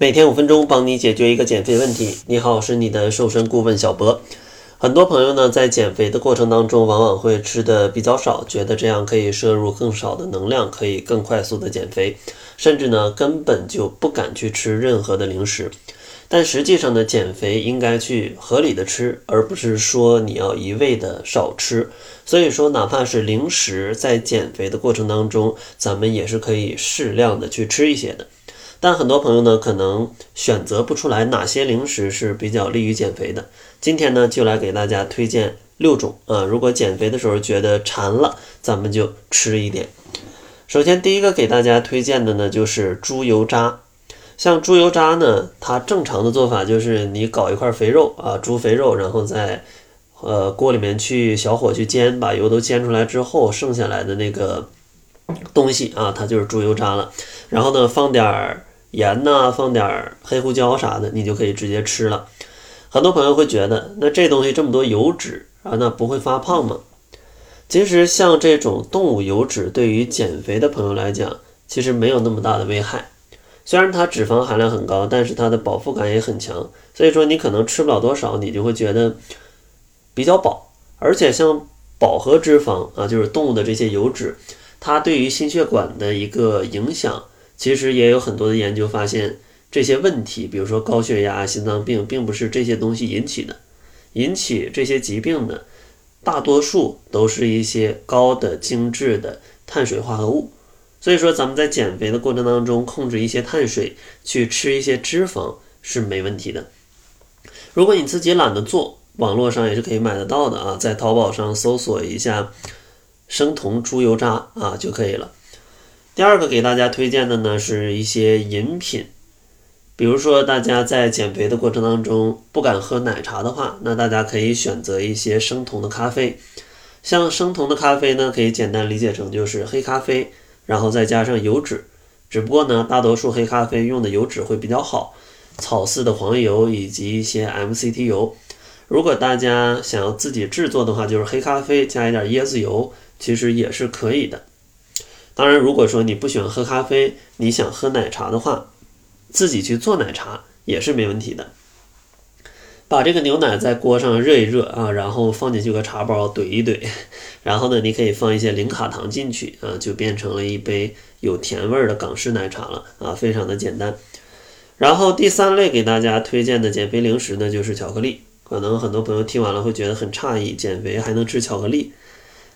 每天五分钟，帮你解决一个减肥问题。你好，我是你的瘦身顾问小博。很多朋友呢，在减肥的过程当中，往往会吃的比较少，觉得这样可以摄入更少的能量，可以更快速的减肥，甚至呢，根本就不敢去吃任何的零食。但实际上呢，减肥应该去合理的吃，而不是说你要一味的少吃。所以说，哪怕是零食，在减肥的过程当中，咱们也是可以适量的去吃一些的。但很多朋友呢，可能选择不出来哪些零食是比较利于减肥的。今天呢，就来给大家推荐六种啊。如果减肥的时候觉得馋了，咱们就吃一点。首先，第一个给大家推荐的呢，就是猪油渣。像猪油渣呢，它正常的做法就是你搞一块肥肉啊，猪肥肉，然后在呃锅里面去小火去煎，把油都煎出来之后，剩下来的那个东西啊，它就是猪油渣了。然后呢，放点儿。盐呢，放点黑胡椒啥的，你就可以直接吃了。很多朋友会觉得，那这东西这么多油脂啊，那不会发胖吗？其实像这种动物油脂，对于减肥的朋友来讲，其实没有那么大的危害。虽然它脂肪含量很高，但是它的饱腹感也很强。所以说你可能吃不了多少，你就会觉得比较饱。而且像饱和脂肪啊，就是动物的这些油脂，它对于心血管的一个影响。其实也有很多的研究发现，这些问题，比如说高血压、心脏病，并不是这些东西引起的。引起这些疾病的，大多数都是一些高的精致的碳水化合物。所以说，咱们在减肥的过程当中，控制一些碳水，去吃一些脂肪是没问题的。如果你自己懒得做，网络上也是可以买得到的啊，在淘宝上搜索一下生酮猪油渣啊就可以了。第二个给大家推荐的呢，是一些饮品，比如说大家在减肥的过程当中不敢喝奶茶的话，那大家可以选择一些生酮的咖啡。像生酮的咖啡呢，可以简单理解成就是黑咖啡，然后再加上油脂。只不过呢，大多数黑咖啡用的油脂会比较好，草饲的黄油以及一些 MCT 油。如果大家想要自己制作的话，就是黑咖啡加一点椰子油，其实也是可以的。当然，如果说你不喜欢喝咖啡，你想喝奶茶的话，自己去做奶茶也是没问题的。把这个牛奶在锅上热一热啊，然后放进去个茶包怼一怼，然后呢，你可以放一些零卡糖进去啊，就变成了一杯有甜味儿的港式奶茶了啊，非常的简单。然后第三类给大家推荐的减肥零食呢，就是巧克力。可能很多朋友听完了会觉得很诧异，减肥还能吃巧克力？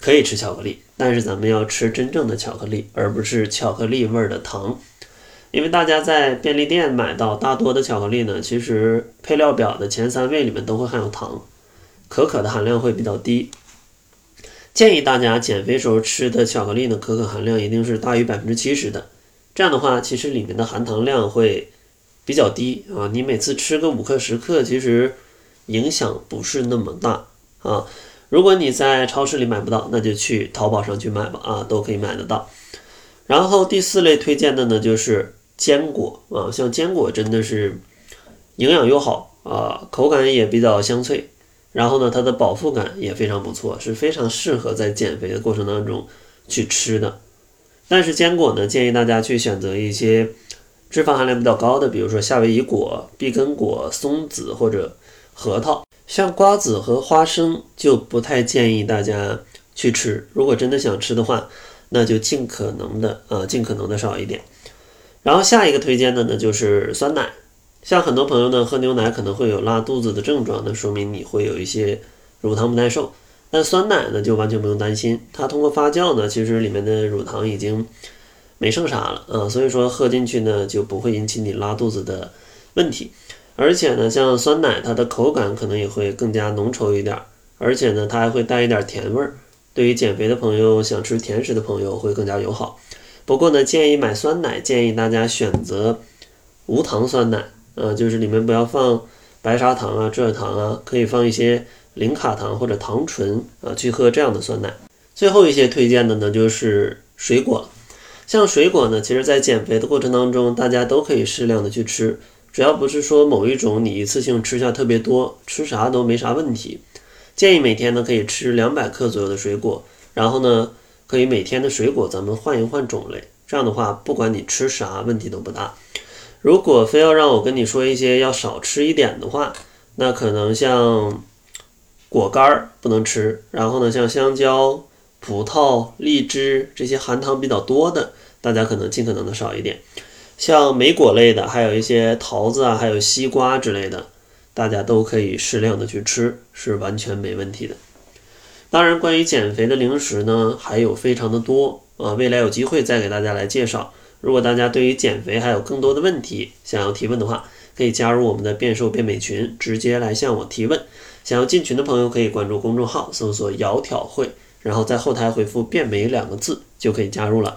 可以吃巧克力，但是咱们要吃真正的巧克力，而不是巧克力味儿的糖。因为大家在便利店买到大多的巧克力呢，其实配料表的前三位里面都会含有糖，可可的含量会比较低。建议大家减肥时候吃的巧克力呢，可可含量一定是大于百分之七十的。这样的话，其实里面的含糖量会比较低啊。你每次吃个五克十克，其实影响不是那么大啊。如果你在超市里买不到，那就去淘宝上去买吧，啊，都可以买得到。然后第四类推荐的呢，就是坚果啊，像坚果真的是营养又好啊，口感也比较香脆，然后呢，它的饱腹感也非常不错，是非常适合在减肥的过程当中去吃的。但是坚果呢，建议大家去选择一些脂肪含量比较高的，比如说夏威夷果、碧根果、松子或者核桃。像瓜子和花生就不太建议大家去吃。如果真的想吃的话，那就尽可能的啊，尽可能的少一点。然后下一个推荐的呢就是酸奶。像很多朋友呢喝牛奶可能会有拉肚子的症状，那说明你会有一些乳糖不耐受。但酸奶呢就完全不用担心，它通过发酵呢，其实里面的乳糖已经没剩啥了啊，所以说喝进去呢就不会引起你拉肚子的问题。而且呢，像酸奶，它的口感可能也会更加浓稠一点，而且呢，它还会带一点甜味儿，对于减肥的朋友、想吃甜食的朋友会更加友好。不过呢，建议买酸奶，建议大家选择无糖酸奶，呃，就是里面不要放白砂糖啊、蔗糖啊，可以放一些零卡糖或者糖醇啊，去喝这样的酸奶。最后一些推荐的呢，就是水果，像水果呢，其实在减肥的过程当中，大家都可以适量的去吃。只要不是说某一种你一次性吃下特别多，吃啥都没啥问题。建议每天呢可以吃两百克左右的水果，然后呢可以每天的水果咱们换一换种类，这样的话不管你吃啥问题都不大。如果非要让我跟你说一些要少吃一点的话，那可能像果干儿不能吃，然后呢，像香蕉、葡萄、荔枝这些含糖比较多的，大家可能尽可能的少一点。像莓果类的，还有一些桃子啊，还有西瓜之类的，大家都可以适量的去吃，是完全没问题的。当然，关于减肥的零食呢，还有非常的多啊，未来有机会再给大家来介绍。如果大家对于减肥还有更多的问题想要提问的话，可以加入我们的变瘦变美群，直接来向我提问。想要进群的朋友可以关注公众号，搜索“窈窕会”，然后在后台回复“变美”两个字就可以加入了。